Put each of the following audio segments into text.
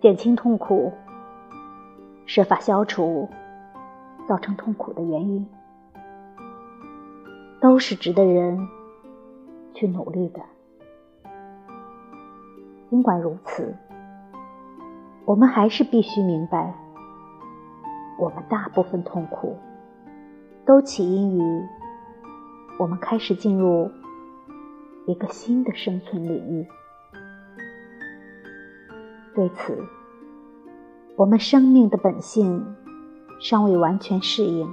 减轻痛苦，设法消除造成痛苦的原因，都是值得人去努力的。尽管如此，我们还是必须明白，我们大部分痛苦都起因于我们开始进入一个新的生存领域。对此，我们生命的本性尚未完全适应，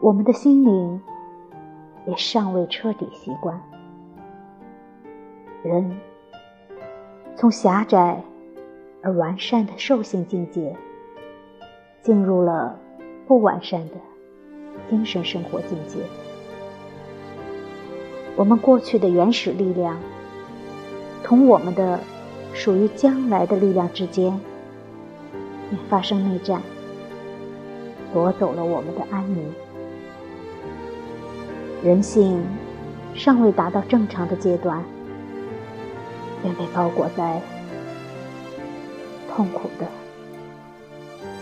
我们的心灵也尚未彻底习惯。人从狭窄而完善的兽性境界，进入了不完善的精神生活境界。我们过去的原始力量，同我们的。属于将来的力量之间，便发生内战，夺走了我们的安宁。人性尚未达到正常的阶段，便被包裹在痛苦的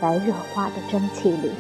白热化的蒸汽里。